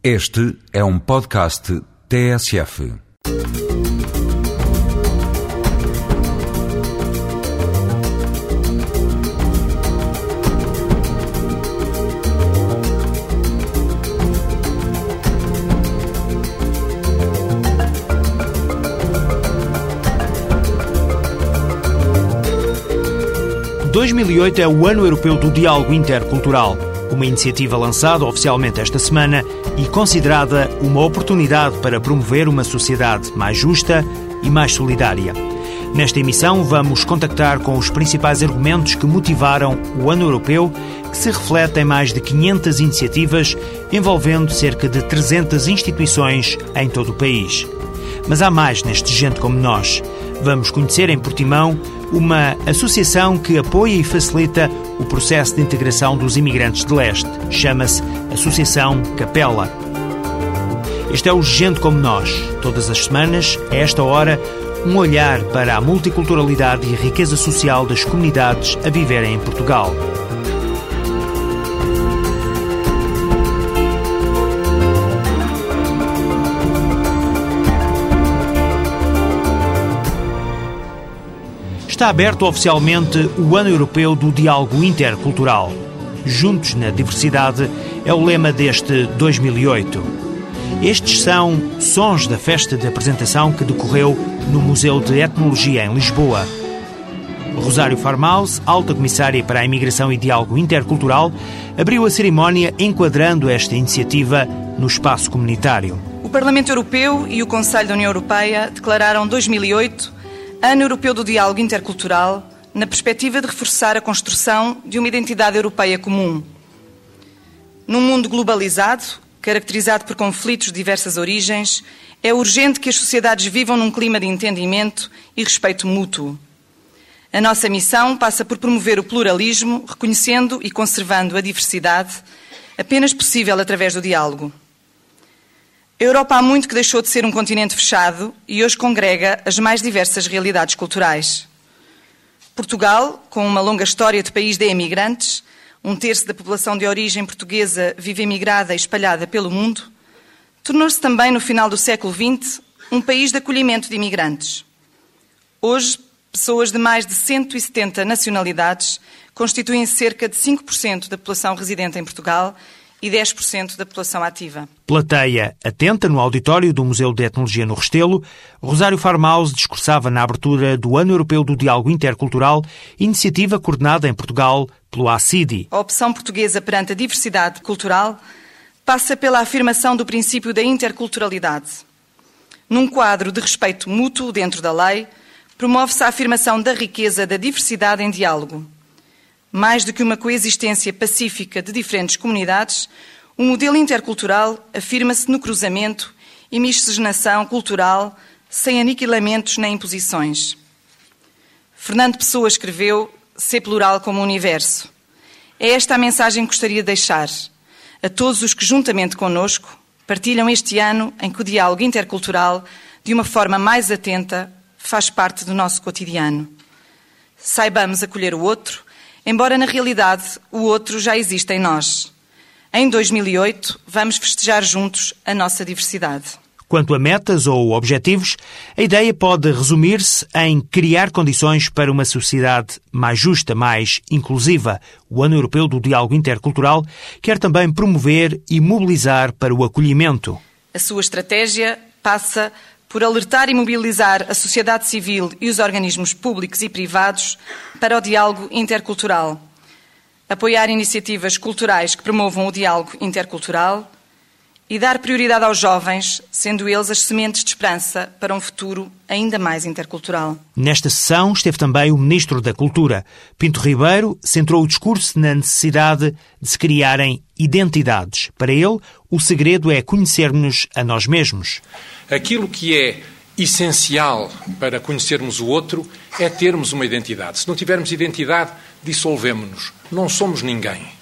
Este é um podcast TSF. ...2008 é o Ano Europeu do Diálogo Intercultural uma iniciativa lançada oficialmente esta semana e considerada uma oportunidade para promover uma sociedade mais justa e mais solidária. Nesta emissão, vamos contactar com os principais argumentos que motivaram o Ano Europeu, que se reflete em mais de 500 iniciativas envolvendo cerca de 300 instituições em todo o país. Mas há mais neste Gente Como Nós. Vamos conhecer em Portimão uma associação que apoia e facilita o processo de integração dos imigrantes de leste. Chama-se Associação Capela. Este é o Gente Como Nós. Todas as semanas, a esta hora, um olhar para a multiculturalidade e a riqueza social das comunidades a viverem em Portugal. Está aberto oficialmente o Ano Europeu do Diálogo Intercultural. Juntos na Diversidade é o lema deste 2008. Estes são sons da festa de apresentação que decorreu no Museu de Etnologia em Lisboa. Rosário Farmaus, alta comissária para a imigração e diálogo intercultural, abriu a cerimónia enquadrando esta iniciativa no espaço comunitário. O Parlamento Europeu e o Conselho da União Europeia declararam 2008 Ano Europeu do Diálogo Intercultural, na perspectiva de reforçar a construção de uma identidade europeia comum. Num mundo globalizado, caracterizado por conflitos de diversas origens, é urgente que as sociedades vivam num clima de entendimento e respeito mútuo. A nossa missão passa por promover o pluralismo, reconhecendo e conservando a diversidade, apenas possível através do diálogo. A Europa há muito que deixou de ser um continente fechado e hoje congrega as mais diversas realidades culturais. Portugal, com uma longa história de país de emigrantes, um terço da população de origem portuguesa vive emigrada e espalhada pelo mundo, tornou-se também, no final do século XX, um país de acolhimento de imigrantes. Hoje, pessoas de mais de 170 nacionalidades constituem cerca de 5% da população residente em Portugal e 10% da população ativa. Plateia atenta no auditório do Museu de Etnologia no Restelo, Rosário Farmaus discursava na abertura do Ano Europeu do Diálogo Intercultural, iniciativa coordenada em Portugal pelo ACIDI. A opção portuguesa perante a diversidade cultural passa pela afirmação do princípio da interculturalidade. Num quadro de respeito mútuo dentro da lei, promove-se a afirmação da riqueza da diversidade em diálogo mais do que uma coexistência pacífica de diferentes comunidades, o modelo intercultural afirma-se no cruzamento e miscigenação cultural sem aniquilamentos nem imposições. Fernando Pessoa escreveu Ser plural como universo. É esta a mensagem que gostaria de deixar a todos os que, juntamente conosco, partilham este ano em que o diálogo intercultural, de uma forma mais atenta, faz parte do nosso cotidiano. Saibamos acolher o outro embora na realidade o outro já exista em nós. Em 2008, vamos festejar juntos a nossa diversidade. Quanto a metas ou objetivos, a ideia pode resumir-se em criar condições para uma sociedade mais justa, mais inclusiva. O Ano Europeu do Diálogo Intercultural quer também promover e mobilizar para o acolhimento. A sua estratégia passa por alertar e mobilizar a sociedade civil e os organismos públicos e privados para o diálogo intercultural, apoiar iniciativas culturais que promovam o diálogo intercultural e dar prioridade aos jovens, sendo eles as sementes de esperança para um futuro ainda mais intercultural. Nesta sessão esteve também o Ministro da Cultura. Pinto Ribeiro centrou o discurso na necessidade de se criarem identidades. Para ele, o segredo é conhecermos a nós mesmos. Aquilo que é essencial para conhecermos o outro é termos uma identidade. Se não tivermos identidade, dissolvemos-nos. Não somos ninguém.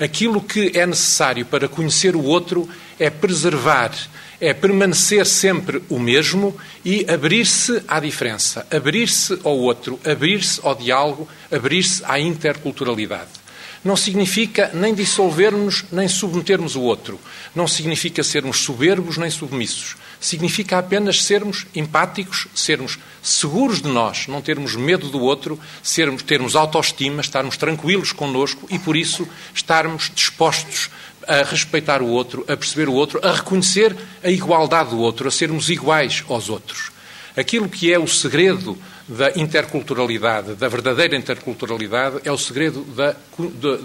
Aquilo que é necessário para conhecer o outro é preservar, é permanecer sempre o mesmo e abrir-se à diferença, abrir-se ao outro, abrir-se ao diálogo, abrir-se à interculturalidade. não significa nem dissolvermos nem submetermos o outro. Não significa sermos soberbos nem submissos. Significa apenas sermos empáticos, sermos seguros de nós, não termos medo do outro, sermos, termos autoestima, estarmos tranquilos connosco e, por isso, estarmos dispostos a respeitar o outro, a perceber o outro, a reconhecer a igualdade do outro, a sermos iguais aos outros. Aquilo que é o segredo da interculturalidade, da verdadeira interculturalidade, é o segredo da,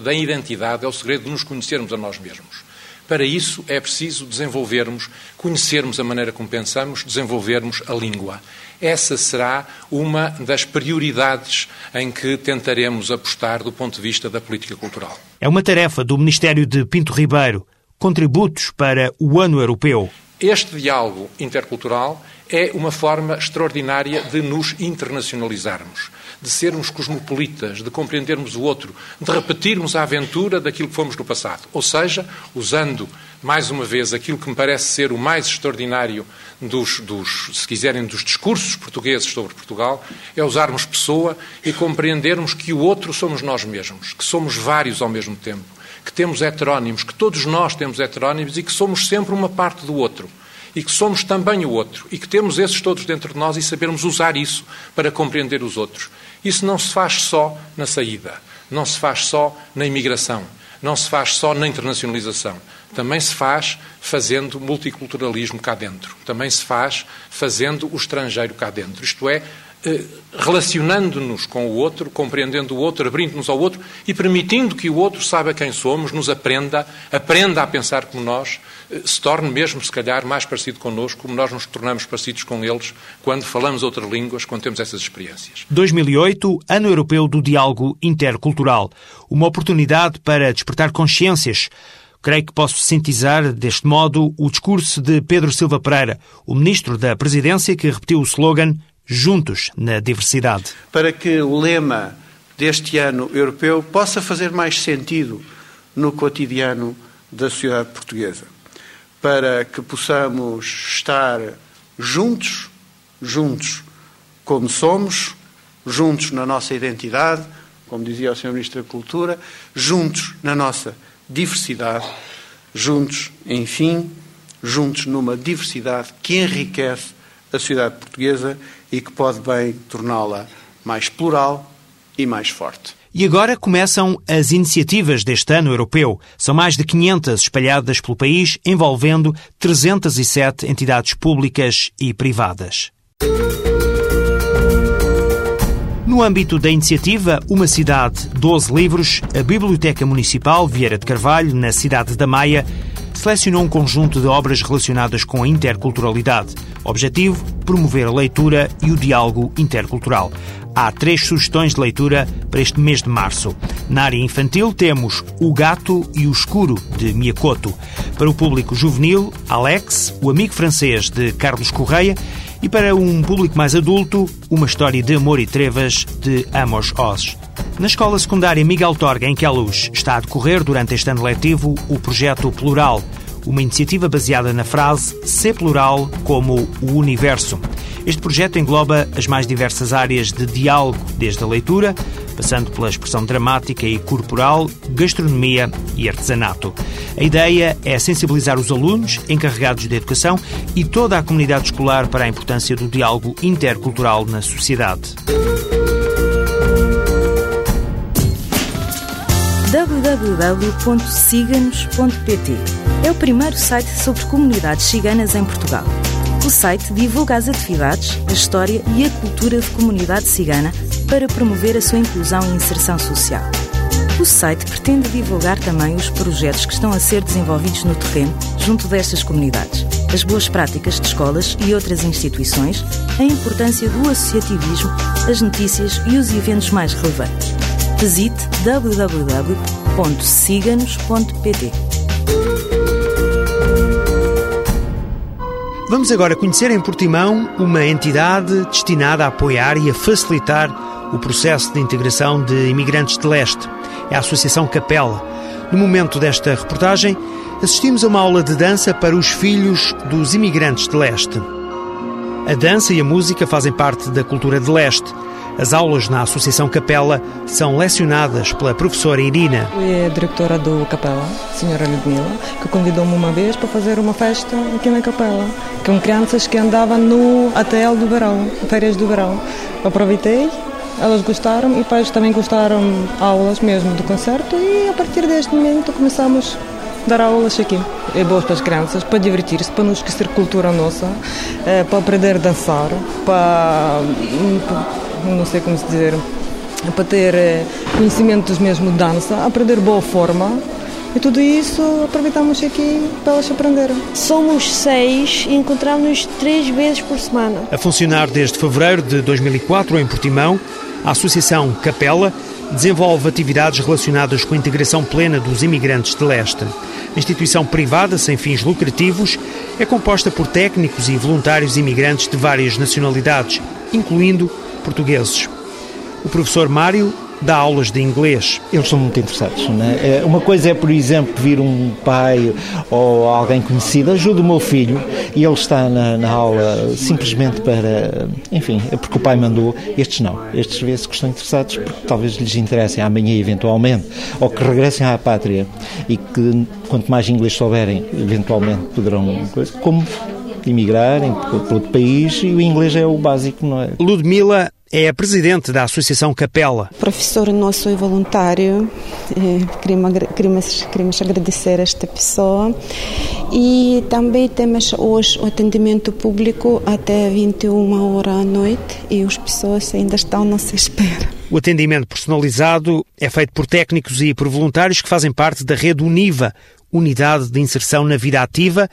da identidade, é o segredo de nos conhecermos a nós mesmos. Para isso é preciso desenvolvermos, conhecermos a maneira como pensamos, desenvolvermos a língua. Essa será uma das prioridades em que tentaremos apostar do ponto de vista da política cultural. É uma tarefa do Ministério de Pinto Ribeiro. Contributos para o Ano Europeu. Este diálogo intercultural é uma forma extraordinária de nos internacionalizarmos, de sermos cosmopolitas, de compreendermos o outro, de repetirmos a aventura daquilo que fomos no passado. Ou seja, usando, mais uma vez, aquilo que me parece ser o mais extraordinário dos, dos se quiserem, dos discursos portugueses sobre Portugal, é usarmos pessoa e compreendermos que o outro somos nós mesmos, que somos vários ao mesmo tempo, que temos heterónimos, que todos nós temos heterónimos e que somos sempre uma parte do outro e que somos também o outro e que temos esses todos dentro de nós e sabermos usar isso para compreender os outros. Isso não se faz só na saída, não se faz só na imigração, não se faz só na internacionalização. Também se faz fazendo multiculturalismo cá dentro. Também se faz fazendo o estrangeiro cá dentro. Isto é, eh, relacionando-nos com o outro, compreendendo o outro, abrindo-nos ao outro e permitindo que o outro saiba quem somos, nos aprenda, aprenda a pensar como nós, se torne mesmo, se calhar, mais parecido connosco, como nós nos tornamos parecidos com eles quando falamos outras línguas, quando temos essas experiências. 2008, Ano Europeu do Diálogo Intercultural. Uma oportunidade para despertar consciências. Creio que posso sintetizar deste modo o discurso de Pedro Silva Pereira, o ministro da Presidência, que repetiu o slogan juntos na diversidade. Para que o lema deste ano europeu possa fazer mais sentido no cotidiano da sociedade portuguesa. Para que possamos estar juntos, juntos como somos, juntos na nossa identidade, como dizia o Sr. Ministro da Cultura, juntos na nossa diversidade, juntos, enfim, juntos numa diversidade que enriquece a sociedade portuguesa e que pode bem torná-la mais plural e mais forte. E agora começam as iniciativas deste ano europeu. São mais de 500 espalhadas pelo país, envolvendo 307 entidades públicas e privadas. No âmbito da iniciativa Uma Cidade, 12 Livros, a Biblioteca Municipal Vieira de Carvalho, na cidade da Maia, selecionou um conjunto de obras relacionadas com a interculturalidade. Objetivo: promover a leitura e o diálogo intercultural. Há três sugestões de leitura para este mês de março. Na área infantil temos O Gato e o Escuro, de Miyakoto. Para o público juvenil, Alex, o amigo francês de Carlos Correia. E para um público mais adulto, Uma História de Amor e Trevas, de Amos Oz. Na escola secundária Miguel Torga, em Queluz, está a decorrer durante este ano letivo o projeto Plural, uma iniciativa baseada na frase ser plural como o universo. Este projeto engloba as mais diversas áreas de diálogo, desde a leitura, passando pela expressão dramática e corporal, gastronomia e artesanato. A ideia é sensibilizar os alunos, encarregados de educação e toda a comunidade escolar para a importância do diálogo intercultural na sociedade. www.ciganos.pt É o primeiro site sobre comunidades ciganas em Portugal. O site divulga as atividades, a história e a cultura de comunidade cigana para promover a sua inclusão e inserção social. O site pretende divulgar também os projetos que estão a ser desenvolvidos no terreno junto destas comunidades, as boas práticas de escolas e outras instituições, a importância do associativismo, as notícias e os eventos mais relevantes. Visite www.ciganos.pt. Vamos agora conhecer em Portimão uma entidade destinada a apoiar e a facilitar o processo de integração de imigrantes de leste. É a Associação Capela. No momento desta reportagem, assistimos a uma aula de dança para os filhos dos imigrantes de leste. A dança e a música fazem parte da cultura de leste. As aulas na Associação Capela são lecionadas pela professora Irina. É a diretora do Capela, a senhora Ludmila, que convidou-me uma vez para fazer uma festa aqui na Capela, com crianças que andavam no ATL do verão, férias do verão. Aproveitei, elas gostaram e depois também gostaram aulas mesmo do concerto e a partir deste momento começamos dar aulas aqui. É bom para as crianças, para divertir-se, para não esquecer cultura nossa, é, para aprender a dançar, para, não sei como se dizer, para ter é, conhecimentos mesmo de dança, aprender boa forma. E tudo isso aproveitamos aqui para elas aprenderem. Somos seis e encontramos-nos três vezes por semana. A funcionar desde fevereiro de 2004 em Portimão, a Associação Capela desenvolve atividades relacionadas com a integração plena dos imigrantes de leste. A instituição privada sem fins lucrativos é composta por técnicos e voluntários imigrantes de várias nacionalidades, incluindo portugueses. O professor Mário dá aulas de inglês. Eles são muito interessados. Né? Uma coisa é, por exemplo, vir um pai ou alguém conhecido, ajuda o meu filho e ele está na, na aula simplesmente para, enfim, é porque o pai mandou. Estes não. Estes vê-se que estão interessados porque talvez lhes interessem amanhã, eventualmente, ou que regressem à pátria e que, quanto mais inglês souberem, eventualmente poderão. Como imigrarem para outro país e o inglês é o básico, não é? Ludmila é a presidente da Associação Capela. Professor nosso e voluntário, é, queremos, queremos, queremos agradecer a esta pessoa. E também temos hoje o atendimento público até 21 horas à noite e as pessoas ainda estão à nossa espera. O atendimento personalizado é feito por técnicos e por voluntários que fazem parte da rede UNIVA, Unidade de Inserção na Vida Ativa,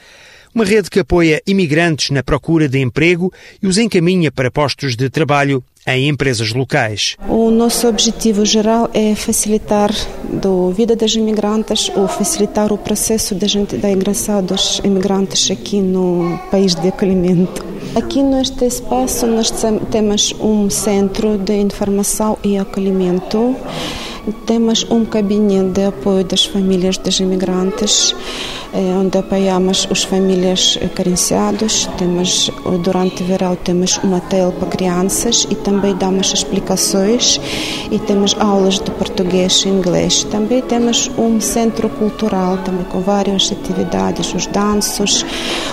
uma rede que apoia imigrantes na procura de emprego e os encaminha para postos de trabalho em empresas locais. O nosso objetivo geral é facilitar a vida dos imigrantes ou facilitar o processo de, gente, ingressar dos imigrantes aqui no país de acolhimento. Aqui neste espaço nós temos um centro de informação e acolhimento temos um cabine de apoio das famílias dos imigrantes, eh, onde apoiamos as famílias carenciadas. Temos, durante o verão, temos um hotel para crianças e também damos explicações e temos aulas de português e inglês. Também temos um centro cultural, também com várias atividades, os danços,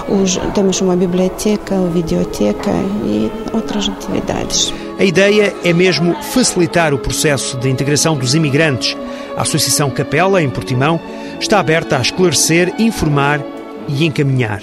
os, temos uma biblioteca, uma videoteca e outras atividades. A ideia é mesmo facilitar o processo de integração dos imigrantes. A Associação Capela, em Portimão, está aberta a esclarecer, informar e encaminhar.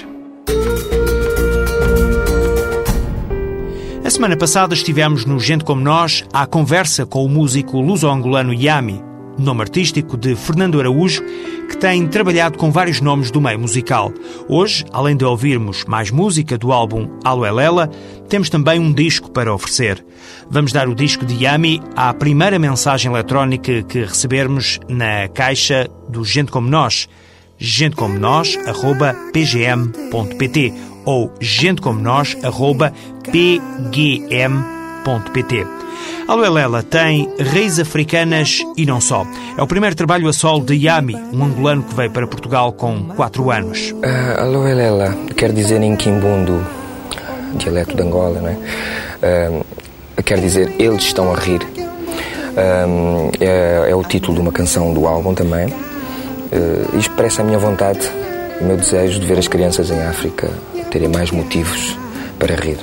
A semana passada estivemos no Gente Como Nós à conversa com o músico luso-angolano Yami nome artístico de Fernando Araújo, que tem trabalhado com vários nomes do meio musical. Hoje, além de ouvirmos mais música do álbum Alo Elela, temos também um disco para oferecer. Vamos dar o disco de Yami à primeira mensagem eletrónica que recebermos na caixa do Gente Como Nós, gentecomonós.pgm.pt ou gentecomonós.pgm.pt. A Luelela tem raízes africanas e não só. É o primeiro trabalho a solo de Yami, um angolano que veio para Portugal com 4 anos. Uh, a Luelela quer dizer em Quimbundo, dialeto de Angola, não é? Uh, quer dizer eles estão a rir. Uh, é, é, o título de uma canção do álbum também. Uh, expressa a minha vontade, o meu desejo de ver as crianças em África terem mais motivos para rir.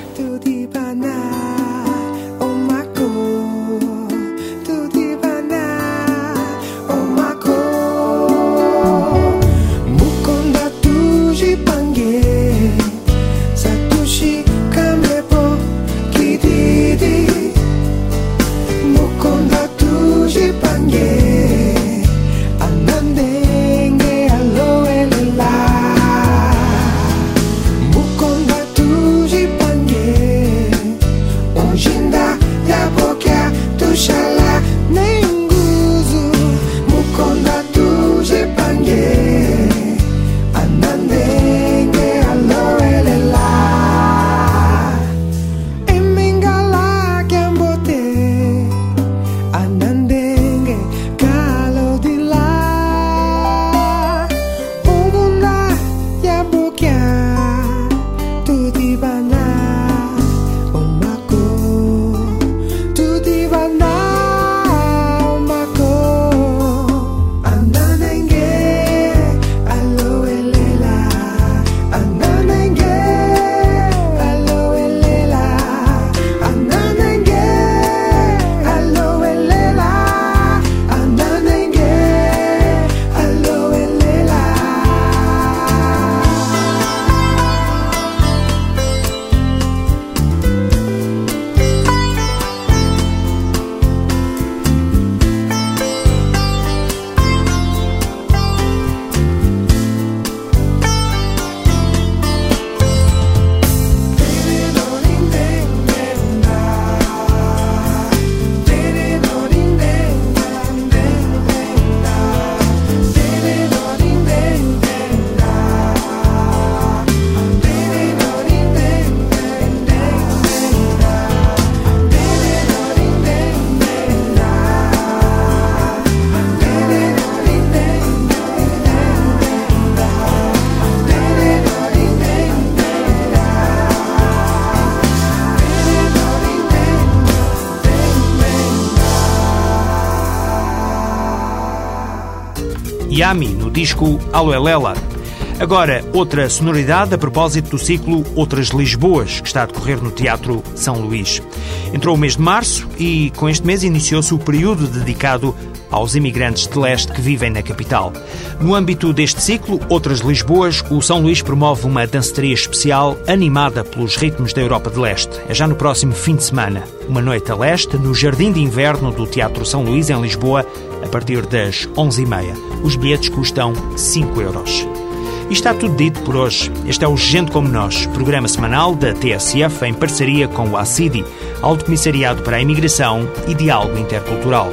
Yami no disco Aloelela. Agora, outra sonoridade a propósito do ciclo Outras Lisboas, que está a decorrer no Teatro São Luís. Entrou o mês de março e, com este mês, iniciou-se o período dedicado aos imigrantes de leste que vivem na capital. No âmbito deste ciclo, Outras Lisboas, o São Luís promove uma danceteria especial animada pelos ritmos da Europa de Leste. É já no próximo fim de semana. Uma noite a leste, no Jardim de Inverno do Teatro São Luís, em Lisboa, a partir das 11h30. Os bilhetes custam 5 euros. E está tudo dito por hoje. Este é o Gente Como Nós, programa semanal da TSF em parceria com o ACIDI, Alto Comissariado para a Imigração e Diálogo Intercultural.